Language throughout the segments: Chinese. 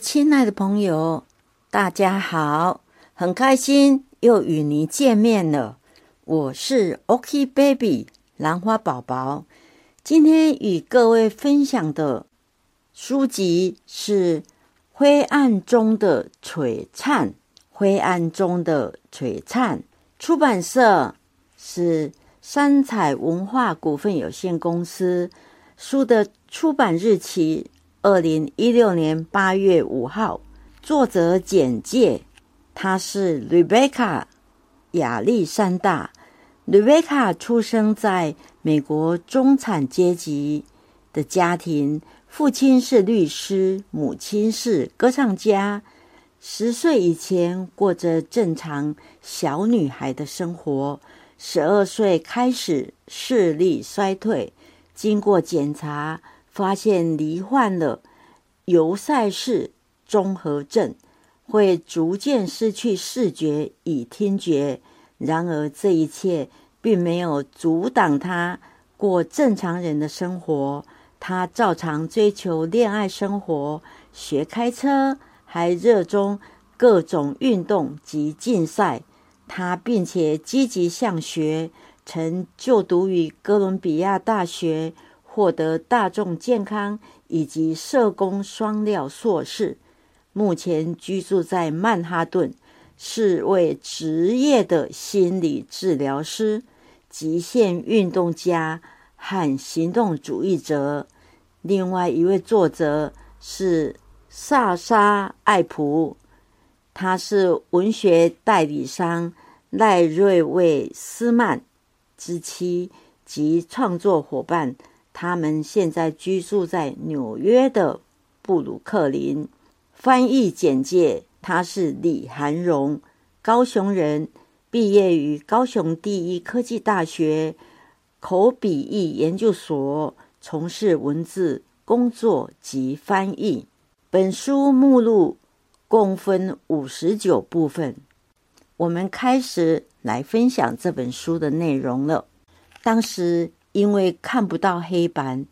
亲爱的朋友，大家好，很开心又与您见面了。我是 OK Baby 兰花宝宝，今天与各位分享的书籍是《灰暗中的璀璨》。灰暗中的璀璨，出版社是三彩文化股份有限公司。书的出版日期。二零一六年八月五号，作者简介：她是 Rebecca 亚历山大。Rebecca 出生在美国中产阶级的家庭，父亲是律师，母亲是歌唱家。十岁以前过着正常小女孩的生活，十二岁开始视力衰退，经过检查。发现罹患了尤塞氏综合症，会逐渐失去视觉与听觉。然而，这一切并没有阻挡他过正常人的生活。他照常追求恋爱生活，学开车，还热衷各种运动及竞赛。他并且积极向学，曾就读于哥伦比亚大学。获得大众健康以及社工双料硕士，目前居住在曼哈顿，是位职业的心理治疗师、极限运动家和行动主义者。另外一位作者是萨沙·艾普，他是文学代理商赖瑞卫斯曼之妻及创作伙伴。他们现在居住在纽约的布鲁克林。翻译简介：他是李涵荣，高雄人，毕业于高雄第一科技大学口笔译研究所，从事文字工作及翻译。本书目录共分五十九部分。我们开始来分享这本书的内容了。当时。因为看不到黑板，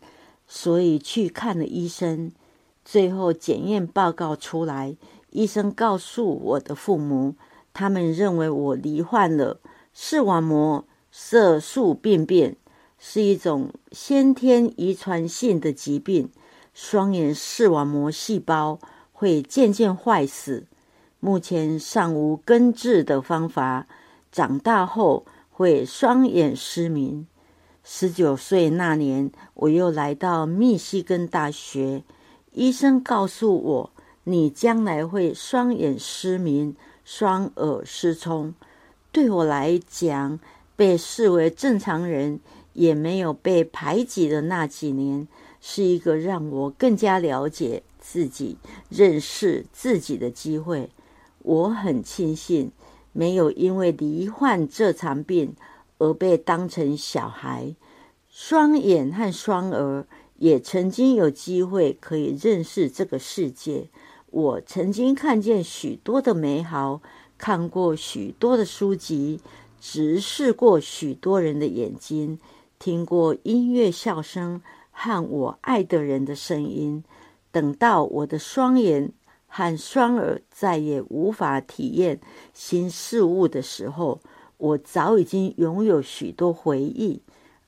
所以去看了医生。最后检验报告出来，医生告诉我的父母，他们认为我罹患了视网膜色素病变，是一种先天遗传性的疾病，双眼视网膜细胞会渐渐坏死。目前尚无根治的方法，长大后会双眼失明。十九岁那年，我又来到密西根大学。医生告诉我，你将来会双眼失明、双耳失聪。对我来讲，被视为正常人，也没有被排挤的那几年，是一个让我更加了解自己、认识自己的机会。我很庆幸，没有因为罹患这场病。而被当成小孩，双眼和双耳也曾经有机会可以认识这个世界。我曾经看见许多的美好，看过许多的书籍，直视过许多人的眼睛，听过音乐、笑声和我爱的人的声音。等到我的双眼和双耳再也无法体验新事物的时候。我早已经拥有许多回忆，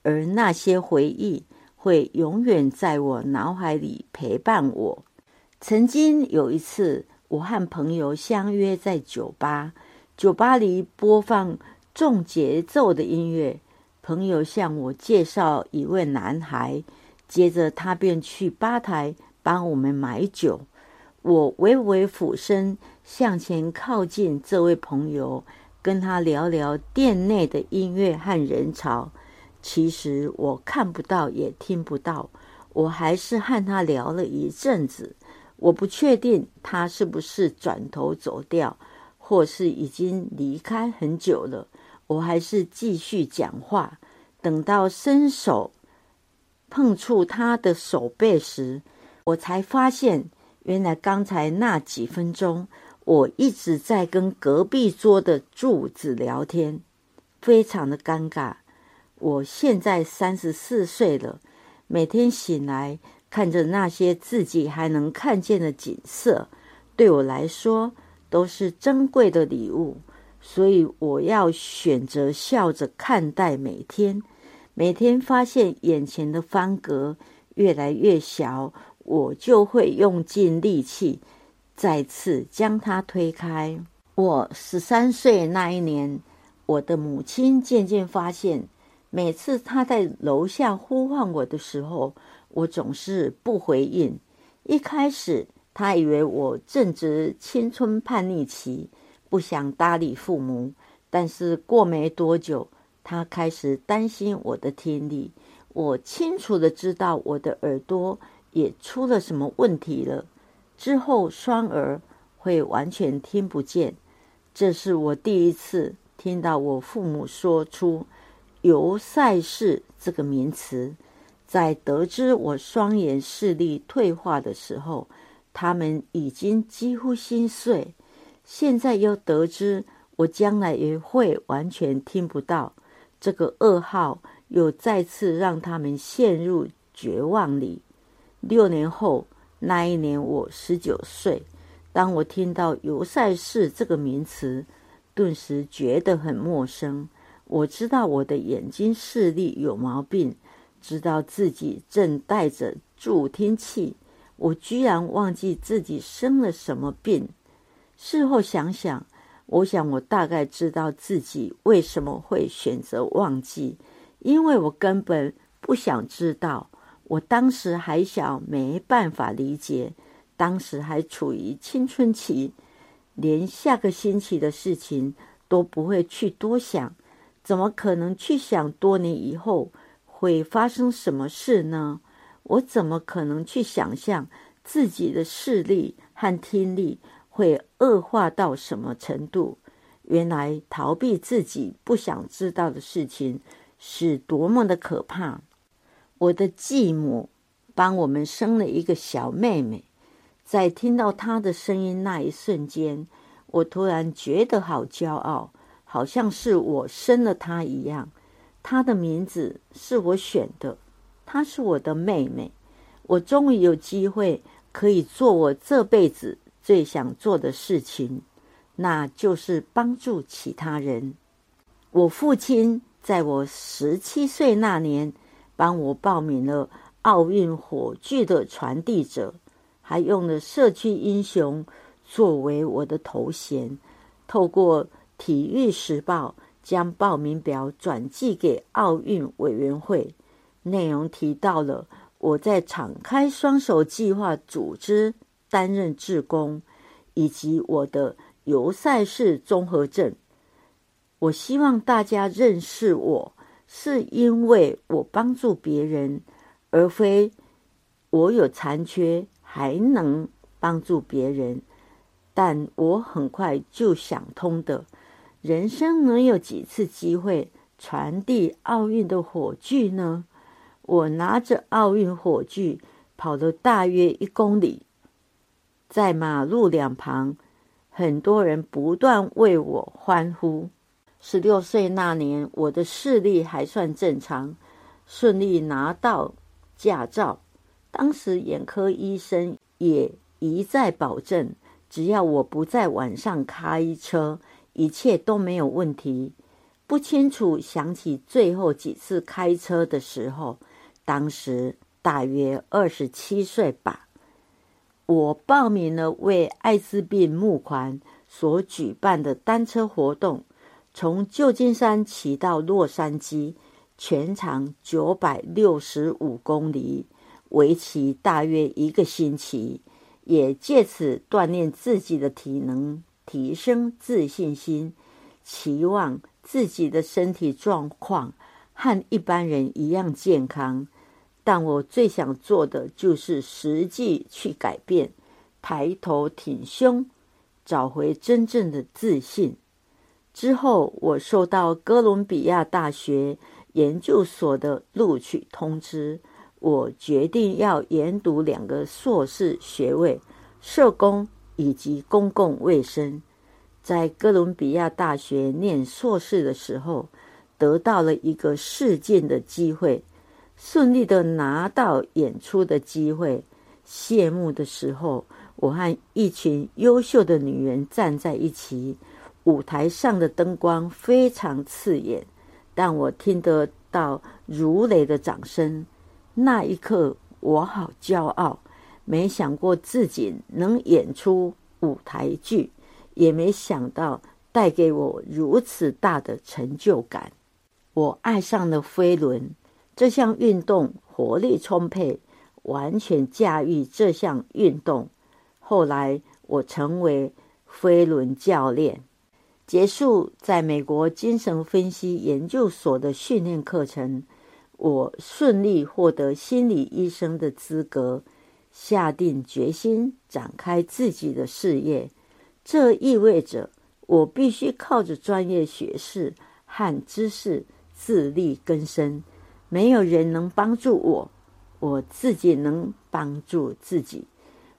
而那些回忆会永远在我脑海里陪伴我。曾经有一次，我和朋友相约在酒吧，酒吧里播放重节奏的音乐。朋友向我介绍一位男孩，接着他便去吧台帮我们买酒。我微微俯身向前靠近这位朋友。跟他聊聊店内的音乐和人潮，其实我看不到也听不到，我还是和他聊了一阵子。我不确定他是不是转头走掉，或是已经离开很久了。我还是继续讲话，等到伸手碰触他的手背时，我才发现，原来刚才那几分钟。我一直在跟隔壁桌的柱子聊天，非常的尴尬。我现在三十四岁了，每天醒来看着那些自己还能看见的景色，对我来说都是珍贵的礼物。所以我要选择笑着看待每天。每天发现眼前的方格越来越小，我就会用尽力气再次将它推开。我十三岁那一年，我的母亲渐渐发现，每次他在楼下呼唤我的时候。我总是不回应。一开始，他以为我正值青春叛逆期，不想搭理父母。但是过没多久，他开始担心我的听力。我清楚的知道我的耳朵也出了什么问题了。之后，双耳会完全听不见。这是我第一次听到我父母说出“尤塞士”这个名词。在得知我双眼视力退化的时候，他们已经几乎心碎。现在又得知我将来也会完全听不到，这个噩耗又再次让他们陷入绝望里。六年后，那一年我十九岁，当我听到“尤塞士”这个名词，顿时觉得很陌生。我知道我的眼睛视力有毛病。知道自己正带着助听器，我居然忘记自己生了什么病。事后想想，我想我大概知道自己为什么会选择忘记，因为我根本不想知道。我当时还小，没办法理解，当时还处于青春期，连下个星期的事情都不会去多想，怎么可能去想多年以后？会发生什么事呢？我怎么可能去想象自己的视力和听力会恶化到什么程度？原来逃避自己不想知道的事情是多么的可怕！我的继母帮我们生了一个小妹妹，在听到她的声音那一瞬间，我突然觉得好骄傲，好像是我生了她一样。她的名字是我选的，她是我的妹妹。我终于有机会可以做我这辈子最想做的事情，那就是帮助其他人。我父亲在我十七岁那年帮我报名了奥运火炬的传递者，还用了社区英雄作为我的头衔，透过《体育时报》。将报名表转寄给奥运委员会，内容提到了我在敞开双手计划组织担任志工，以及我的尤赛事综合症。我希望大家认识我，是因为我帮助别人，而非我有残缺还能帮助别人。但我很快就想通的。人生能有几次机会传递奥运的火炬呢？我拿着奥运火炬跑了大约一公里，在马路两旁，很多人不断为我欢呼。十六岁那年，我的视力还算正常，顺利拿到驾照。当时眼科医生也一再保证，只要我不在晚上开车。一切都没有问题。不清楚想起最后几次开车的时候，当时大约二十七岁吧。我报名了为艾滋病募款所举办的单车活动，从旧金山骑到洛杉矶，全长九百六十五公里，为期大约一个星期，也借此锻炼自己的体能。提升自信心，期望自己的身体状况和一般人一样健康。但我最想做的就是实际去改变，抬头挺胸，找回真正的自信。之后，我收到哥伦比亚大学研究所的录取通知，我决定要研读两个硕士学位：社工。以及公共卫生，在哥伦比亚大学念硕士的时候，得到了一个试镜的机会。顺利的拿到演出的机会。谢幕的时候，我和一群优秀的女人站在一起，舞台上的灯光非常刺眼，但我听得到如雷的掌声。那一刻，我好骄傲，没想过自己能演出舞台剧，也没想到带给我如此大的成就感。我爱上了飞轮这项运动，活力充沛。完全驾驭这项运动。后来，我成为飞轮教练，结束在美国精神分析研究所的训练课程。我顺利获得心理医生的资格，下定决心展开自己的事业。这意味着我必须靠着专业学识和知识自力更生，没有人能帮助我。我自己能帮助自己。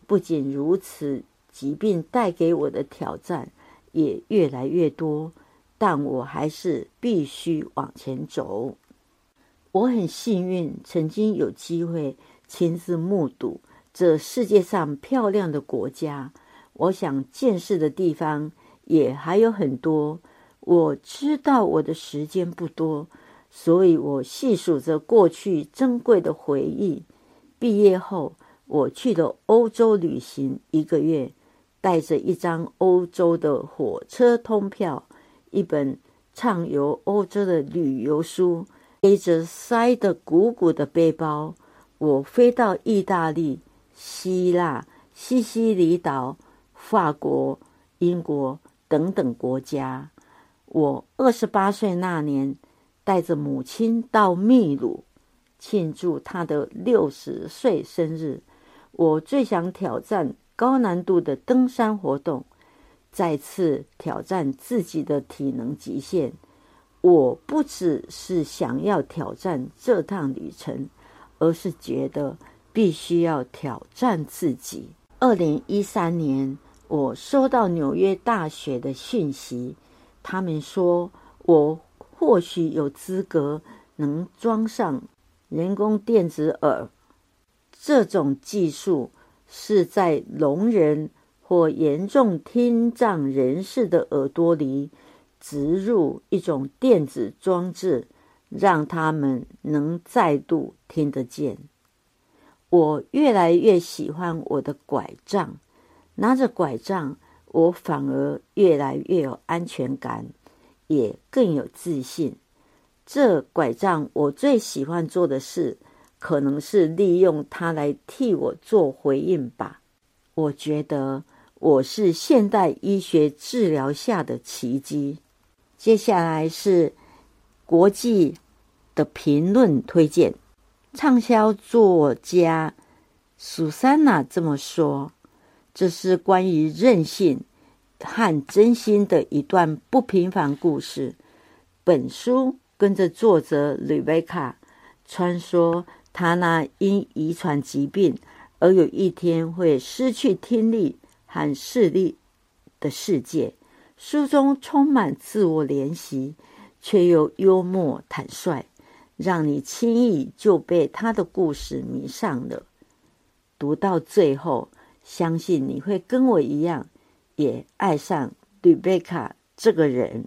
不仅如此，疾病带给我的挑战也越来越多，但我还是必须往前走。我很幸运，曾经有机会亲自目睹这世界上漂亮的国家。我想见识的地方也还有很多。我知道我的时间不多。所以我细数着过去珍贵的回忆。毕业后，我去了欧洲旅行一个月，带着一张欧洲的火车通票，一本畅游欧洲的旅游书，背着塞得鼓鼓的背包，我飞到意大利、希腊、西西里岛、法国、英国等等国家。我二十八岁那年。带着母亲到秘鲁庆祝他的六十岁生日。我最想挑战高难度的登山活动，再次挑战自己的体能极限。我不只是想要挑战这趟旅程，而是觉得必须要挑战自己。二零一三年，我收到纽约大学的讯息，他们说我。或许有资格能装上人工电子耳，这种技术是在聋人或严重听障人士的耳朵里植入一种电子装置，让他们能再度听得见。我越来越喜欢我的拐杖，拿着拐杖，我反而越来越有安全感。也更有自信。这拐杖，我最喜欢做的事，可能是利用它来替我做回应吧。我觉得我是现代医学治疗下的奇迹。接下来是国际的评论推荐，畅销作家苏珊娜这么说：“这是关于韧性。”和真心的一段不平凡故事。本书跟着作者吕贝卡穿梭他那因遗传疾病而有一天会失去听力和视力的世界。书中充满自我怜惜，却又幽默坦率，让你轻易就被他的故事迷上了。读到最后，相信你会跟我一样。也爱上吕贝卡这个人。《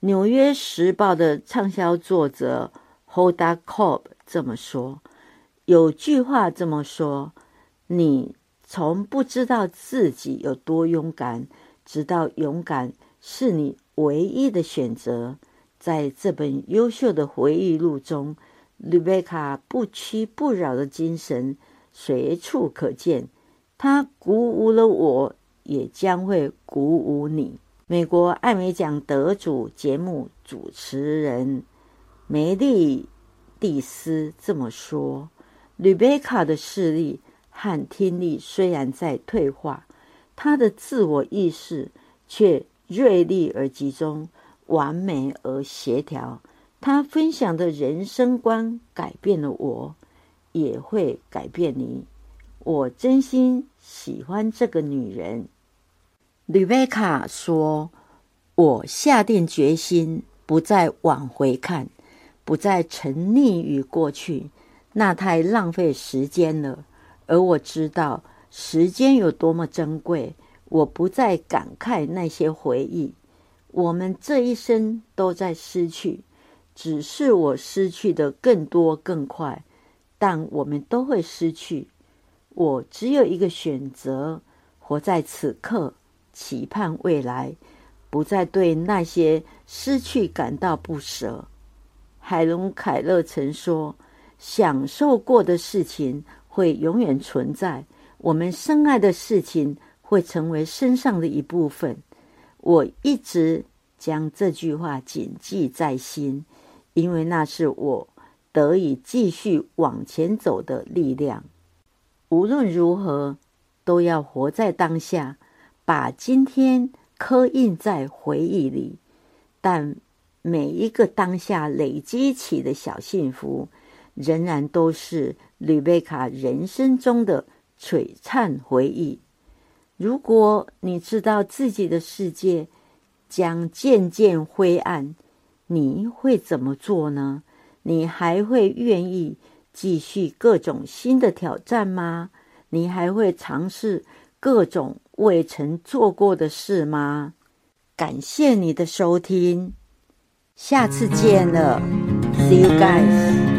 纽约时报》的畅销作者 Hoda Cobb 这么说：“有句话这么说，你从不知道自己有多勇敢，直到勇敢是你唯一的选择。”在这本优秀的回忆录中，吕贝卡不屈不挠的精神随处可见。他鼓舞了我。也将会鼓舞你。美国艾美奖得主节目主持人梅丽蒂斯这么说：“吕贝卡的视力和听力虽然在退化，她的自我意识却锐利而集中，完美而协调。她分享的人生观改变了我，也会改变你。我真心。”喜欢这个女人，吕贝卡说：“我下定决心，不再往回看，不再沉溺于过去，那太浪费时间了。而我知道时间有多么珍贵，我不再感慨那些回忆。我们这一生都在失去，只是我失去的更多更快，但我们都会失去。我只有一个选择：活在此刻，期盼未来，不再对那些失去感到不舍。海伦·凯勒曾说：“享受过的事情会永远存在，我们深爱的事情会成为身上的一部分。”我一直将这句话谨记在心，因为那是我得以继续往前走的力量。无论如何，都要活在当下，把今天刻印在回忆里。但每一个当下累积起的小幸福，仍然都是吕贝卡人生中的璀璨回忆。如果你知道自己的世界将渐渐灰暗，你会怎么做呢？你还会愿意？继续各种新的挑战吗？你还会尝试各种未曾做过的事吗？感谢你的收听，下次见了，See you guys。